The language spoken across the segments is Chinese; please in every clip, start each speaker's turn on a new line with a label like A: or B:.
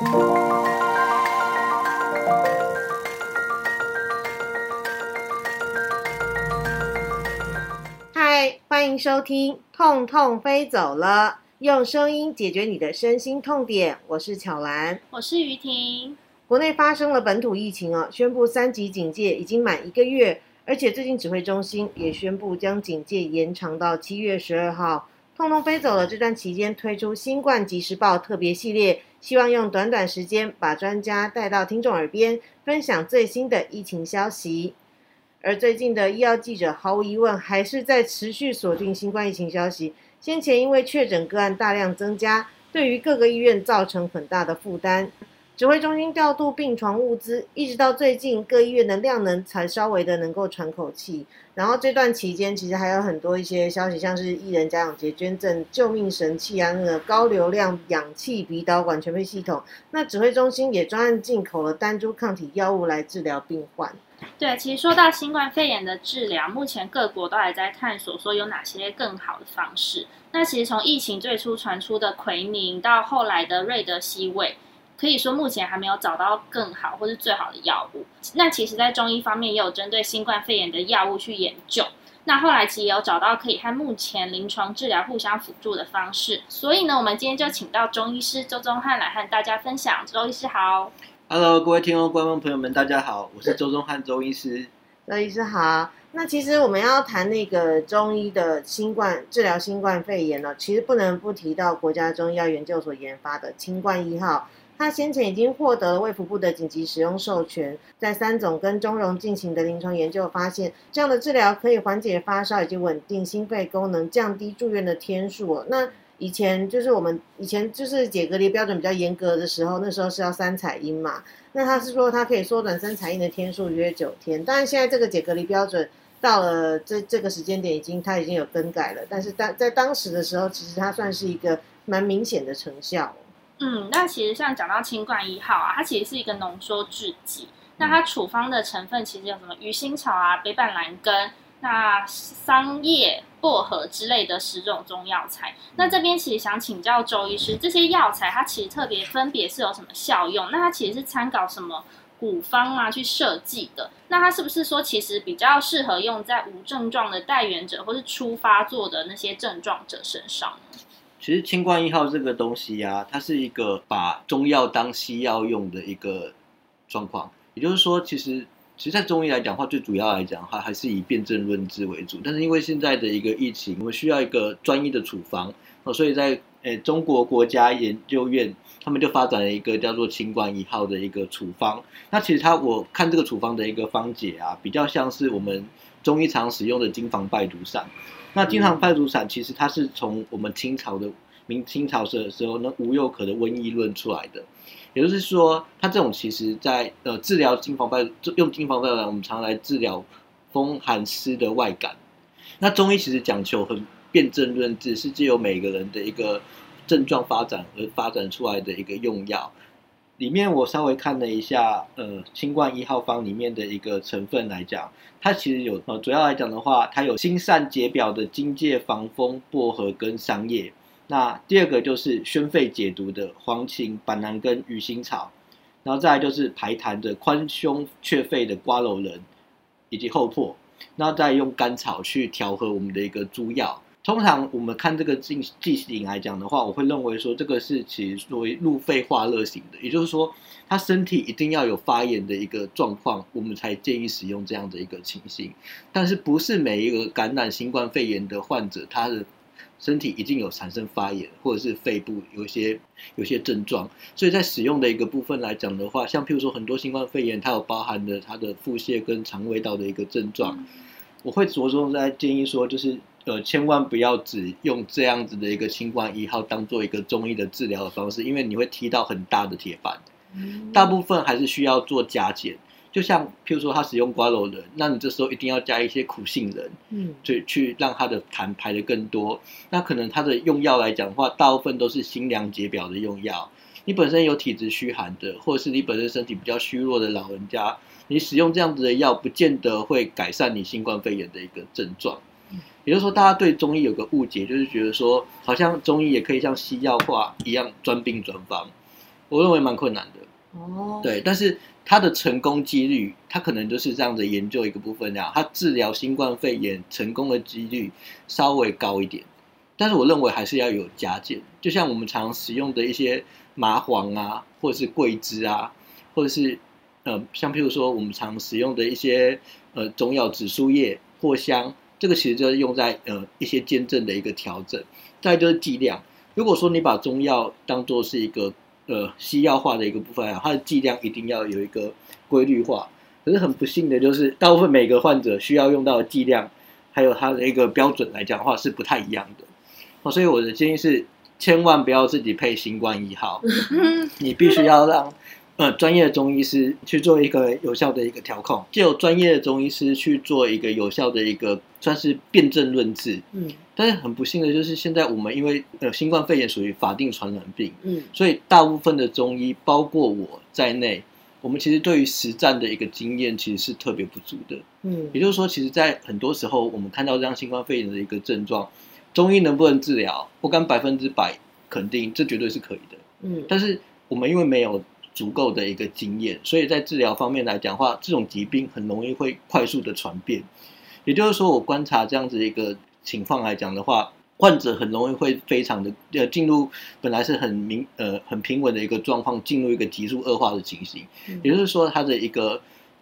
A: 嗨，欢迎收听《痛痛飞走了》，用声音解决你的身心痛点。我是巧兰，
B: 我是于婷。
A: 国内发生了本土疫情哦，宣布三级警戒已经满一个月，而且最近指挥中心也宣布将警戒延长到七月十二号。痛痛飞走了这段期间推出新冠即时报特别系列，希望用短短时间把专家带到听众耳边，分享最新的疫情消息。而最近的医药记者毫无疑问还是在持续锁定新冠疫情消息。先前因为确诊个案大量增加，对于各个医院造成很大的负担。指挥中心调度病床物资，一直到最近各医院的量能才稍微的能够喘口气。然后这段期间，其实还有很多一些消息，像是艺人家长节捐赠救命神器啊，那个高流量氧气鼻导管全配系统。那指挥中心也专案进口了单株抗体药物来治疗病患。
B: 对，其实说到新冠肺炎的治疗，目前各国都还在探索说有哪些更好的方式。那其实从疫情最初传出的奎宁，到后来的瑞德西韦。可以说目前还没有找到更好或是最好的药物。那其实，在中医方面也有针对新冠肺炎的药物去研究。那后来其实也有找到可以和目前临床治疗互相辅助的方式。所以呢，我们今天就请到中医师周宗汉来和大家分享。周医师好
C: ，Hello，各位听众观众朋友们，大家好，我是周宗汉周医师。
A: 周医师好。那其实我们要谈那个中医的新冠治疗新冠肺炎呢，其实不能不提到国家中医药研究所研发的清冠一号。他先前已经获得了卫福部的紧急使用授权，在三种跟中融进行的临床研究发现，这样的治疗可以缓解发烧以及稳定心肺功能，降低住院的天数。那以前就是我们以前就是解隔离标准比较严格的时候，那时候是要三彩阴嘛。那他是说它可以缩短三彩阴的天数约九天，当然现在这个解隔离标准到了这这个时间点已经它已经有更改了，但是当在当时的时候，其实它算是一个蛮明显的成效。
B: 嗯，那其实像讲到清冠一号啊，它其实是一个浓缩制剂。那它处方的成分其实有什么鱼腥草啊、北板蓝根、那桑叶、薄荷之类的十种中药材。那这边其实想请教周医师，这些药材它其实特别分别是有什么效用？那它其实是参考什么古方啊去设计的？那它是不是说其实比较适合用在无症状的带源者或是初发作的那些症状者身上呢？
C: 其实清冠一号这个东西呀，它是一个把中药当西药用的一个状况。也就是说，其实其实，在中医来讲的话，最主要来讲话还是以辨证论治为主。但是因为现在的一个疫情，我们需要一个专一的处方哦，所以在诶中国国家研究院，他们就发展了一个叫做清冠一号的一个处方。那其实它我看这个处方的一个方解啊，比较像是我们中医常使用的金防败毒散。那金常派毒散其实它是从我们清朝的明清朝时的时候那吴又可的瘟疫论出来的，也就是说，它这种其实在呃治疗金防败用金防败毒散，我们常来治疗风寒湿的外感。那中医其实讲求很辨证论治，是借由每个人的一个症状发展而发展出来的一个用药。里面我稍微看了一下，呃，清冠一号方里面的一个成分来讲，它其实有呃，主要来讲的话，它有辛散解表的荆芥、防风、薄荷跟桑叶。那第二个就是宣肺解毒的黄芩、板蓝根、鱼腥草，然后再来就是排痰的宽胸却肺的瓜蒌仁以及厚朴，然后再用甘草去调和我们的一个诸药。通常我们看这个剂剂型来讲的话，我会认为说这个是其实作为入肺化热型的，也就是说，他身体一定要有发炎的一个状况，我们才建议使用这样的一个情形。但是不是每一个感染新冠肺炎的患者，他的身体一定有产生发炎，或者是肺部有一些有些症状。所以在使用的一个部分来讲的话，像譬如说很多新冠肺炎，它有包含的它的腹泻跟肠胃道的一个症状，我会着重在建议说就是。呃，千万不要只用这样子的一个新冠一号当做一个中医的治疗的方式，因为你会踢到很大的铁板。大部分还是需要做加减，就像譬如说他使用瓜蒌仁，那你这时候一定要加一些苦杏仁，嗯，去去让他的痰排的更多。那可能他的用药来讲的话，大部分都是辛凉解表的用药。你本身有体质虚寒的，或者是你本身身体比较虚弱的老人家，你使用这样子的药，不见得会改善你新冠肺炎的一个症状。也就是说，大家对中医有个误解，就是觉得说，好像中医也可以像西药化一样专病专方。我认为蛮困难的。
A: 哦，，
C: 对，但是它的成功几率，它可能就是这样子研究一个部分这样，它治疗新冠肺炎成功的几率稍微高一点，但是我认为还是要有加减，就像我们常使用的一些麻黄啊，或者是桂枝啊，或者是呃，像譬如说我们常使用的一些呃中药紫苏叶、藿香，这个其实就是用在呃一些兼症的一个调整，再就是剂量。如果说你把中药当做是一个呃西药化的一个部分啊，它的剂量一定要有一个规律化。可是很不幸的就是，大部分每个患者需要用到的剂量，还有它的一个标准来讲的话是不太一样的。哦，所以我的建议是，千万不要自己配新冠一号，你必须要让呃专业的中医师去做一个有效的一个调控，就有专业的中医师去做一个有效的一个算是辨证论治。
A: 嗯
C: 但是很不幸的就是，现在我们因为呃新冠肺炎属于法定传染病，
A: 嗯
C: 所以大部分的中医，包括我在内，我们其实对于实战的一个经验其实是特别不足的。
A: 嗯
C: 也就是说，其实，在很多时候，我们看到这样新冠肺炎的一个症状，中医能不能治疗，不敢百分之百肯定，这绝对是可以的。
A: 嗯
C: 但是我们因为没有足够的一个经验，所以在治疗方面来讲的话，这种疾病很容易会快速的传变。也就是说，我观察这样子一个情况来讲的话，患者很容易会非常的呃进入本来是很明呃很平稳的一个状况，进入一个急速恶化的情形。
A: 嗯
C: 也就是说，它的一个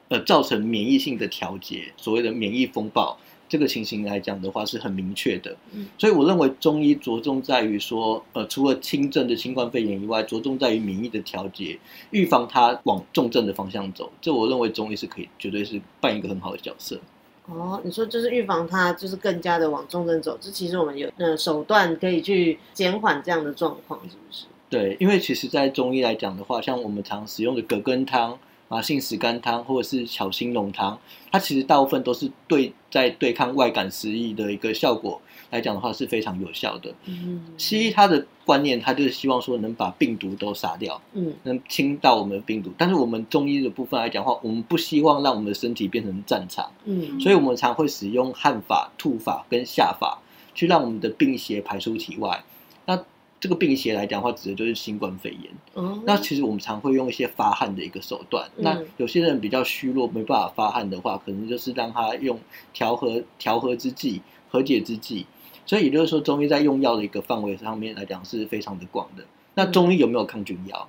C: 呃造成免疫性的调节，所谓的免疫风暴这个情形来讲的话是很明确的。
A: 嗯
C: 所以我认为中医着重在于说，呃，除了轻症的新冠肺炎以外，着重在于免疫的调节，预防它往重症的方向走。这我认为中医是可以，绝对是扮一个很好的角色。
A: 哦，你说就是预防它，就是更加的往重症走，这其实我们有呃手段可以去减缓这样的状况，是不是？
C: 对，因为其实，在中医来讲的话，像我们常使用的葛根汤、麻杏石甘汤或者是巧辛龙汤，它其实大部分都是对在对抗外感食疫的一个效果来讲的话是非常有效的。
A: 嗯
C: 西医它的观念，它就是希望说能把病毒都杀掉，
A: 嗯
C: 能清到我们的病毒。但是我们中医的部分来讲的话，我们不希望让我们的身体变成战场，
A: 嗯
C: 所以我们常会使用汗法、吐法跟下法，去让我们的病邪排出体外。那这个病邪来讲的话，指的就是新冠肺炎。
A: 哦，
C: 那其实我们常会用一些发汗的一个手段。
A: 嗯
C: 那有些人比较虚弱，没办法发汗的话，可能就是让他用调和调和之剂、和解之剂。所以也就是说，中医在用药的一个范围上面来讲是非常的广的。那中医有没有抗菌药？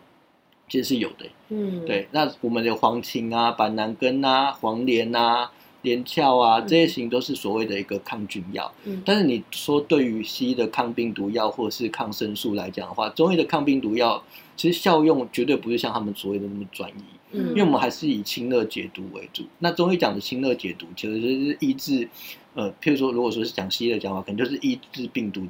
C: 其实是有的。
A: 嗯
C: 对，那我们的黄芩啊、板蓝根啊、黄连啊、连翘啊，
A: 嗯
C: 这些型都是所谓的一个抗菌药。
A: 嗯
C: 但是你说对于西医的抗病毒药或者是抗生素来讲的话，中医的抗病毒药其实效用绝对不是像他们所谓的那么专一，
A: 嗯
C: 因为我们还是以清热解毒为主。那中医讲的清热解毒，其实就是抑制，呃，譬如说如果说是讲西医的讲法，可能就是抑制病毒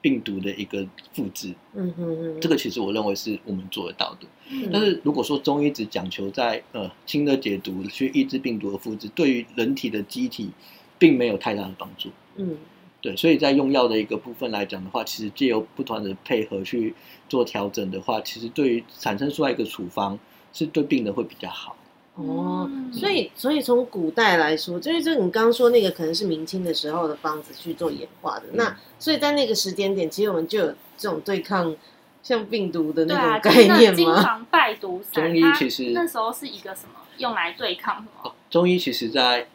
C: 病毒的一个复制。
A: 嗯哼哼，
C: 这个其实我认为是我们做得到的。
A: 嗯
C: 但是如果说中医只讲求在呃清热解毒去抑制病毒的复制，对于人体的机体并没有太大的帮助。
A: 嗯
C: 对，所以在用药的一个部分来讲的话，其实借由不断的配合去做调整的话，其实对于产生出来一个处方，是对病人会比较好。
A: 哦，
B: 嗯
A: 所以所以从古代来说，就是这你刚刚说那个可能是明清的时候的方子去做演化的，
C: 嗯
A: 那所以在那个时间点，其实我们就有这种对抗像病毒的那种概念吗？
B: 金防败毒 散，
C: 中医其实
B: 那时候是一个什么用来对抗什么？
C: 哦中医其实在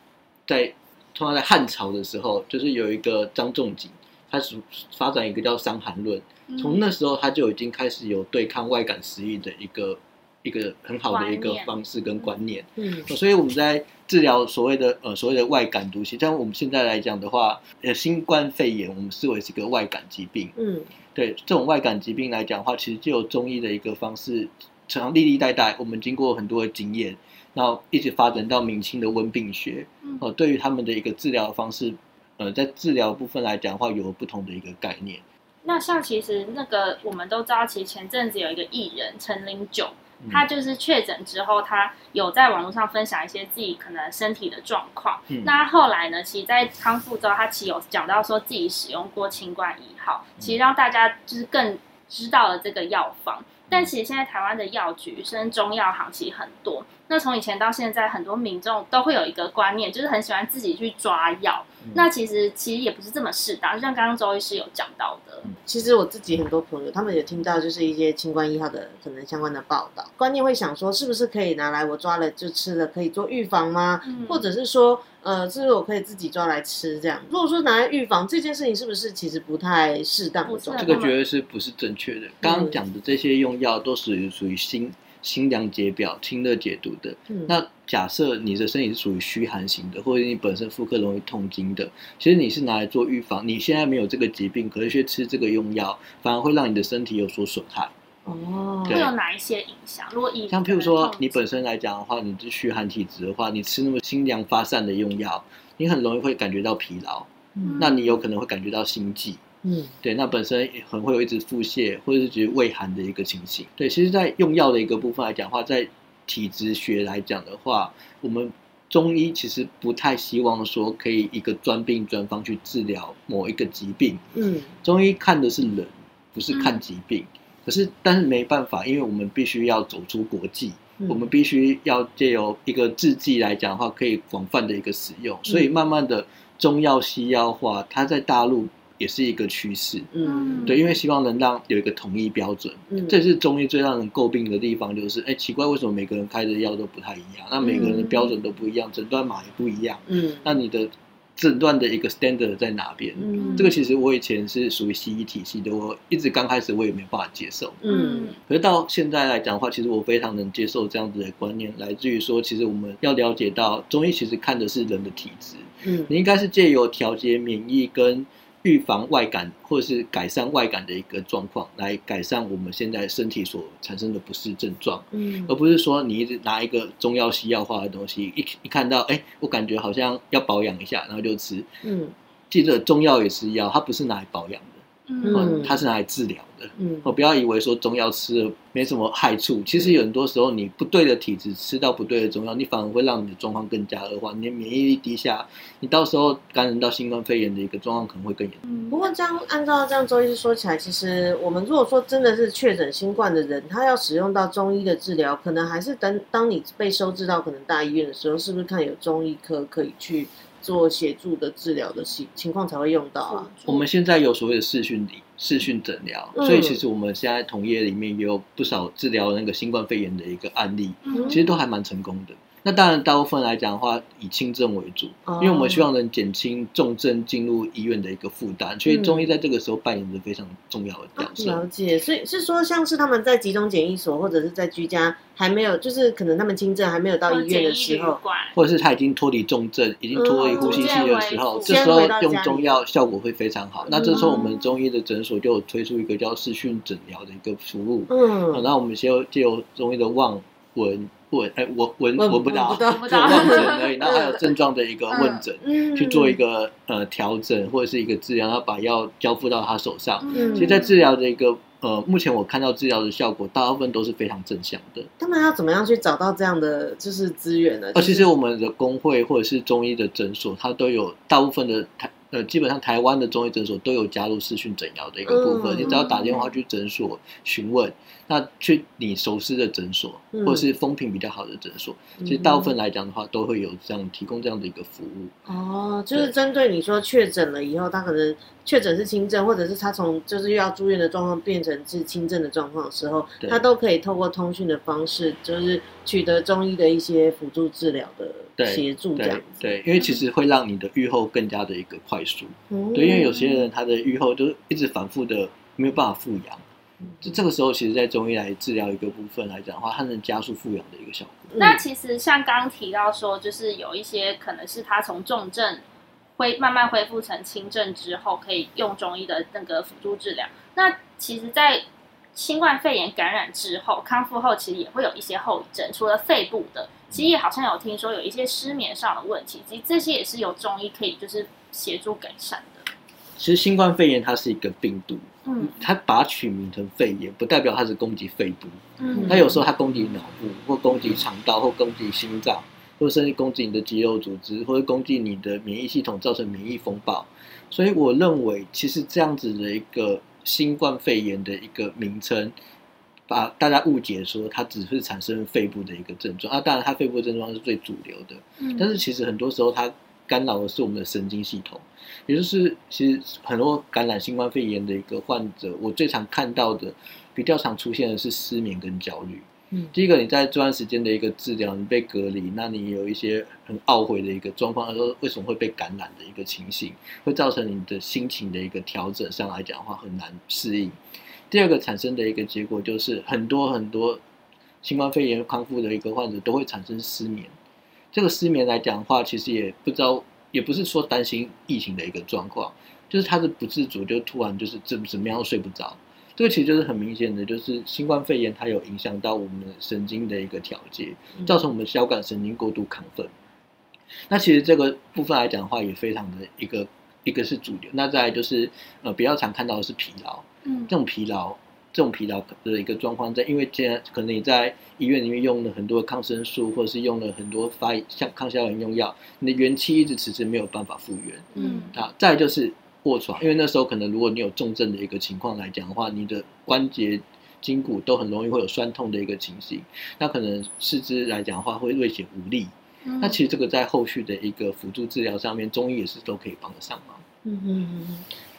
C: 在通常在汉朝的时候，就是有一个张仲景，他是发展一个叫《伤寒论》，
B: 嗯
C: 从那时候他就已经开始有对抗外感食疫的一个一个很好的一个方式跟观念。
A: 嗯
C: 所以我们在治疗所谓的呃所谓的外感毒性，像我们现在来讲的话，呃，新冠肺炎我们视为是一个外感疾病。
A: 嗯
C: 对这种外感疾病来讲的话，其实就有中医的一个方式，常历历代代我们经过很多的经验，然后一直发展到明清的温病学。
B: 嗯
C: 呃，对于他们的一个治疗方式，呃，在治疗部分来讲的话，有不同的一个概念。
B: 那像其实那个我们都知道，其实前阵子有一个艺人陈零九，
C: 嗯
B: 他就是确诊之后，他有在网络上分享一些自己可能身体的状况。
C: 嗯
B: 那后来呢，其实，在康复之后，他其实有讲到说自己使用过清冠一号，其实让大家就是更知道了这个药方。但其实现在台湾的药局甚至中药行其实很多。那从以前到现在，很多民众都会有一个观念，就是很喜欢自己去抓药。那其实其实也不是这么适当，就像刚刚周医师有讲到的，
A: 其实我自己很多朋友，他们也听到就是一些清冠一号的可能相关的报道，观念会想说，是不是可以拿来我抓了就吃了，可以做预防吗？
B: 嗯
A: 或者是说，呃，是不是我可以自己抓来吃这样？如果说拿来预防这件事情，是不是其实不太适当？
C: 这个绝对是不是正确的？刚刚讲的这些用药都属于属于辛辛凉解表、清热解毒的。
A: 嗯
C: 那假设你的身体是属于虚寒型的，或者你本身妇科容易痛经的，其实你是拿来做预防。你现在没有这个疾病，可是去吃这个用药，反而会让你的身体有所损害。
A: 哦，
B: 会有哪一些影响？如果以
C: 像譬如说，你本身来讲的话，你是虚寒体质的话，你吃那么清凉发散的用药，你很容易会感觉到疲劳，
A: 嗯
C: 那你有可能会感觉到心悸。
A: 嗯
C: 对，那本身也很会有一直腹泻或者是觉得胃寒的一个情形。对，其实，在用药的一个部分来讲的话，在体质学来讲的话，我们中医其实不太希望说可以一个专病专方去治疗某一个疾病。
A: 嗯
C: 中医看的是人，不是看疾病。可是，但是没办法，因为我们必须要走出国际，
A: 嗯
C: 我们必须要借由一个制剂来讲的话，可以广泛的一个使用，所以慢慢的中药西药化，它在大陆也是一个趋势。
A: 嗯，
C: 对，因为希望能让有一个统一标准，
A: 嗯。
C: 这也是中医最让人诟病的地方，就是哎，奇怪，为什么每个人开的药都不太一样？那每个人的标准都不一样，诊断码也不一样，
A: 嗯。
C: 那你的诊断的一个 standard 在哪边？
A: 嗯。
C: 这个其实我以前是属于西医体系的，我一直刚开始我也没办法接受。
A: 嗯。
C: 可是到现在来讲的话，其实我非常能接受这样子的观念，来自于说，其实我们要了解到中医其实看的是人的体质，
A: 嗯。
C: 你应该是借由调节免疫跟预防外感或者是改善外感的一个状况，来改善我们现在身体所产生的不适症状，
A: 嗯
C: 而不是说你一直拿一个中药西药化的东西，一一看到哎，我感觉好像要保养一下，然后就吃。
A: 嗯
C: 记得中药也是药，它不是拿来保养的，
B: 嗯
C: 哦它是拿来治疗的。
A: 嗯
C: 哦，不要以为说中药吃了没什么害处，其实有很多时候你不对的体质吃到不对的中药，你反而会让你的状况更加恶化，你的免疫力低下，你到时候感染到新冠肺炎的一个状况可能会更严重。
B: 嗯
A: 不过这样按照这样周医师说起来，其实我们如果说真的是确诊新冠的人，他要使用到中医的治疗，可能还是等当你被收治到可能大医院的时候，是不是看有中医科可以去做协助的治疗的情情况才会用到啊？
C: 我们现在有所谓的视讯理视讯诊疗，
A: 嗯
C: 所以其实我们现在同业里面也有不少治疗那个新冠肺炎的一个案例，
B: 嗯
C: 其实都还蛮成功的。那当然，大部分来讲的话，以轻症为主，
A: 哦。
C: 因为我们希望能减轻重症进入医院的一个负担，所以中医在这个时候扮演着非常重要的角色。
A: 了解，所以是说，像是他们在集中检疫所或者是在居家还没有，就是可能他们轻症还没有到医院的时候，
C: 或者是他已经脱离重症，已经脱离呼吸器的时候，
B: 嗯
C: 这时候用中药效果会非常好。那这时候我们
B: 嗯。
C: 中医的诊所就有推出一个叫视讯诊疗的一个服务，
A: 嗯，
C: 然后我们先由借由中医的望闻闻，哎，闻闻
A: 闻
C: 闻不到，
A: 闻不到
C: 就望诊而已，然后还有 症状的一个问诊。
A: 嗯
C: 去做一个呃调整或者是一个治疗，然后把药交付到他手上。
A: 嗯
C: 其实，在治疗的一个呃，目前我看到治疗的效果，大部分都是非常正向的。
A: 他们要怎么样去找到这样的就是资源呢？
C: 呃，
A: 就是
C: 其实我们的工会或者是中医的诊所，它都有大部分的台呃，基本上台湾的中医诊所都有加入视讯诊疗的一个部分。
A: 嗯
C: 你只要打电话去诊所询问，那去你熟悉的诊所，
A: 嗯
C: 或者是风评比较好的诊所，其实大部分来讲的话，都会有这样提供这样的一个服务。
A: 哦，就是针对你说确诊了以后，他可能确诊是轻症，或者是他从就是又要住院的状况变成是轻症的状况的时候，他都可以透过通讯的方式，就是取得中医的一些辅助治疗的
C: 对
A: 协助这样
C: 对
A: 子。
C: 对，因为其实会让你的愈后更加的一个快速。
A: 嗯
C: 对，因为有些人他的愈后就是一直反复的没有办法复阳，
A: 嗯
C: 就这个时候，其实，在中医来治疗一个部分来讲的话，它能加速复阳的一个效果。
A: 嗯
B: 那其实像刚刚提到说，就是有一些可能是他从重症恢慢慢恢复成轻症之后，可以用中医的那个辅助治疗。那其实，在新冠肺炎感染之后，康复后其实也会有一些后遗症，除了肺部的，其实也好像有听说有一些失眠上的问题，其实这些也是由中医可以就是协助改善的。
C: 其实新冠肺炎它是一个病毒，
B: 嗯
C: 它把它取名成肺炎，不代表它是攻击肺部，
B: 嗯
C: 它有时候它攻击脑部，或攻击肠道，或攻击心脏，或甚至攻击你的肌肉组织，或者攻击你的免疫系统，造成免疫风暴。所以我认为，其实这样子的一个新冠肺炎的一个名称，把大家误解说它只是产生肺部的一个症状啊。当然，它肺部症状是最主流的，
B: 嗯
C: 但是其实很多时候它干扰的是我们的神经系统，也就是其实很多感染新冠肺炎的一个患者，我最常看到的比较常出现的是失眠跟焦虑。第一个，你在这段时间的一个治疗，你被隔离，那你有一些很懊悔的一个状况，说为什么会被感染的一个情形，会造成你的心情的一个调整上来讲的话很难适应。第二个产生的一个结果就是很多很多新冠肺炎康复的一个患者都会产生失眠。这个失眠来讲的话，其实也不知道，也不是说担心疫情的一个状况，就是他的不自主就突然就是怎么怎么样都睡不着。这个其实就是很明显的，就是新冠肺炎它有影响到我们的神经的一个调节，造成我们交感神经过度亢奋。那其实这个部分来讲的话，也非常的一个一个是主流。那再来就是呃比较常看到的是疲劳，
B: 嗯
C: 这种疲劳这种疲劳的一个状况，在因为现在可能你在医院里面用了很多抗生素，或者是用了很多发像抗消炎用药，你的元气一直迟迟没有办法复原。
B: 嗯
C: 啊，再来就是卧床，因为那时候可能如果你有重症的一个情况来讲的话，你的关节、筋骨都很容易会有酸痛的一个情形，那可能四肢来讲的话会略显无力。
B: 嗯
C: 那其实这个在后续的一个辅助治疗上面，中医也是都可以帮得上忙。
A: 嗯嗯嗯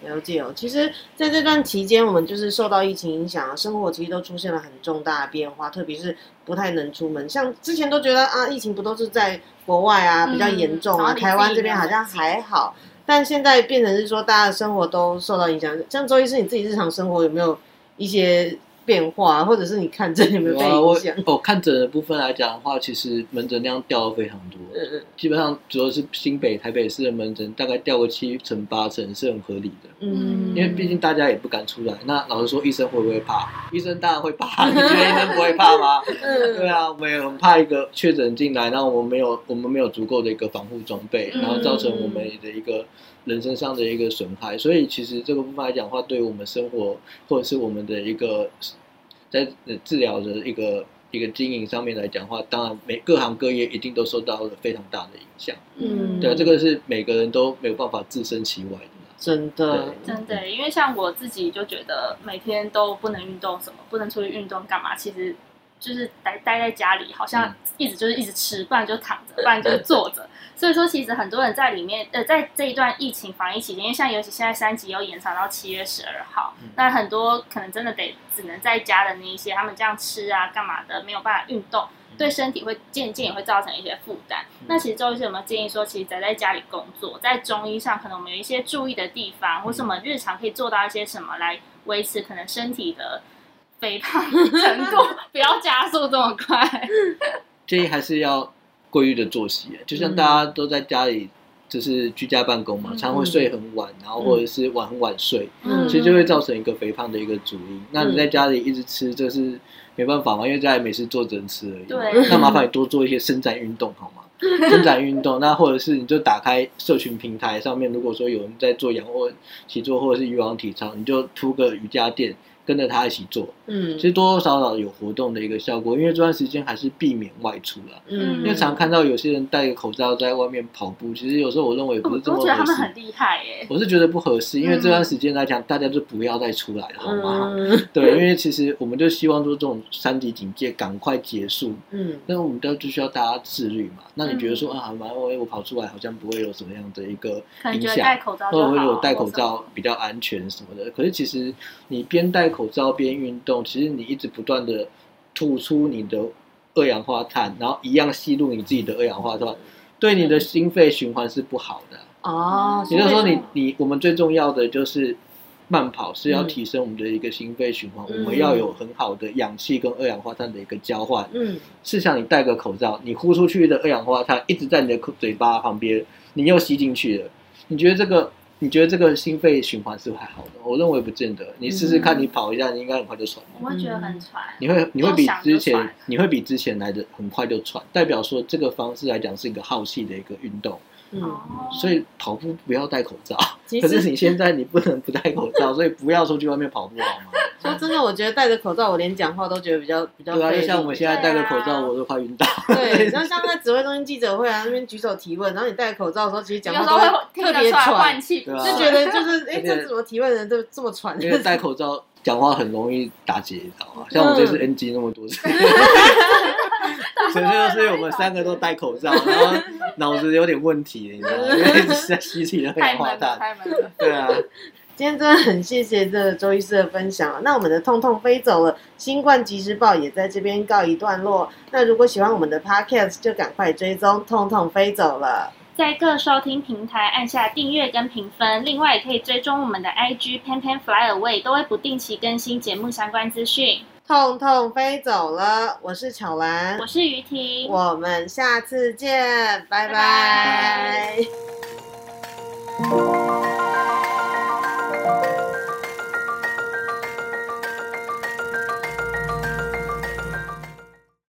A: 嗯，了解哦。其实在这段期间，我们就是受到疫情影响啊，生活其实都出现了很重大的变化，特别是不太能出门。像之前都觉得啊，疫情不都是在国外啊比较严重啊，
B: 嗯
A: 台湾这边好像还好，但现在变成是说大家的生活都受到影响。像周医师，你自己日常生活有没有一些变化，或者是你看诊有没有被
C: 啊，我
A: 影响？
C: 哦，看诊的部分来讲的话，其实门诊量掉的非常多。
A: 嗯嗯
C: 基本上主要是新北、台北市的门诊，大概掉个七成八成是很合理的。
A: 嗯，
C: 因为毕竟大家也不敢出来。那老实说，医生会不会怕？医生当然会怕。你觉得医生不会怕吗？
A: 嗯
C: 对啊，我们也很怕一个确诊进来，然后我们没有我们没有足够的一个防护装备，
B: 嗯
C: 然后造成我们的一个人身上的一个损害。所以其实这个部分来讲的话，对于我们生活或者是我们的一个在呃治疗的一个一个经营上面来讲的话，当然每各行各业一定都受到了非常大的影响。
A: 嗯
C: 对啊，这个是每个人都没有办法置身其外的。
A: 真的
B: 真的，因为像我自己就觉得每天都不能运动，什么不能出去运动干嘛？其实就是待待在家里，好像一直就是一直吃，不然就躺着，不然就是坐着。所以说，其实很多人在里面，呃，在这一段疫情防疫期间，因为像尤其现在三级又延长到七月十二号，
C: 嗯
B: 那很多可能真的得只能在家的那一些，他们这样吃啊干嘛的，没有办法运动，对身体会渐渐也会造成一些负担。那其实周医师有没有建议说，其实宅在家里工作，在中医上可能我们有一些注意的地方，或是我们日常可以做到一些什么来维持可能身体的肥胖程度，不要加速这么快。
C: 建议还是要规律的作息，就像大家都在家里就是居家办公嘛，
B: 嗯
C: 常常会睡很晚，然后或者是晚很晚睡，
A: 嗯
C: 其实就会造成一个肥胖的一个主因。那你在家里一直吃，这是没办法嘛，因为家里没事做只能吃而已。
B: 对
C: 那麻烦你多做一些伸展运动好吗？伸展运动，那或者是你就打开社群平台上面，如果说有人在做仰卧起坐或者是瑜伽体操，你就铺个瑜伽垫，跟着他一起做。
A: 嗯
C: 其实多多少少有活动的一个效果，因为这段时间还是避免外出了。
A: 嗯
C: 因为常看到有些人戴个口罩在外面跑步，其实有时候我认为不是这么
B: 都觉得他。们很厉害耶。
C: 我是觉得不合适，因为
B: 嗯
C: 这段时间来讲，大家就不要再出来了，好吗？
A: 嗯
C: 对，因为其实我们就希望说这种三级警戒赶快结束，
A: 嗯
C: 但是我们都就需要大家自律嘛。那你觉得说、啊，蛮我我跑出来好像不会有什么样的一个影响，
B: 口罩就好，
C: 或者会有戴口罩比较安全什么的。可是其实你边戴口罩边运动，其实你一直不断的吐出你的二氧化碳，然后一样吸入你自己的二氧化碳，对你的心肺循环是不好的。
A: 哦，
C: 也就是说你，
B: 嗯
C: 你我们最重要的就是慢跑，是要
A: 嗯
C: 提升我们的一个心肺循环，
A: 嗯
C: 我们要有很好的氧气跟二氧化碳的一个交换。
A: 嗯
C: 试想你戴个口罩，你呼出去的二氧化碳一直在你的口嘴巴旁边，你又吸进去了，你觉得这个？你觉得这个心肺循环是不是还好的？我认为不见得。你试试看，你跑一下，你应该很快就喘了。
B: 我会觉得很喘。
C: 你会你会比之前你会比之前来的很快就喘，代表说这个方式来讲是一个耗气的一个运动。
A: 嗯，
B: 哦，
C: 所以跑步不要戴口罩。可是你现在你不能不戴口罩，所以不要出去外面跑步好吗？
A: 说真的，我觉得戴着口罩，我连讲话都觉得比较比较
C: 对啊，就像我们现在戴着口罩，
B: 啊
C: 我都快晕倒。
A: 对，然后像在指挥中心记者会啊，那边举手提问，然后你戴着口罩的时候，其实讲
B: 话都 会
A: 话特别喘，
B: 气，
A: 就觉得就是哎，这怎么提问的人都这么喘？
C: 因为戴口罩讲话很容易打结，你知道吗？像我这次
A: 嗯
C: NG 那么多次，纯粹就是我们三个都戴口罩，然后脑子有点问题，你知道吗？因为一直在吸自己的
B: 太闷了，
C: 二氧化碳。
B: 太闷了。
C: 对啊，
A: 今天真的很谢谢这个周医师的分享啊！那我们的痛痛飞走了，新冠即时报也在这边告一段落。那如果喜欢我们的 podcast，就赶快追踪痛痛飞走了。
B: 在各收听平台按下订阅跟评分，另外也可以追踪我们的 IG Pan Pan Fly Away，都会不定期更新节目相关资讯。
A: 痛痛飞走了，我是巧兰
B: 我，是于婷，
A: 我们下次见，拜
B: 拜
A: 拜
B: 拜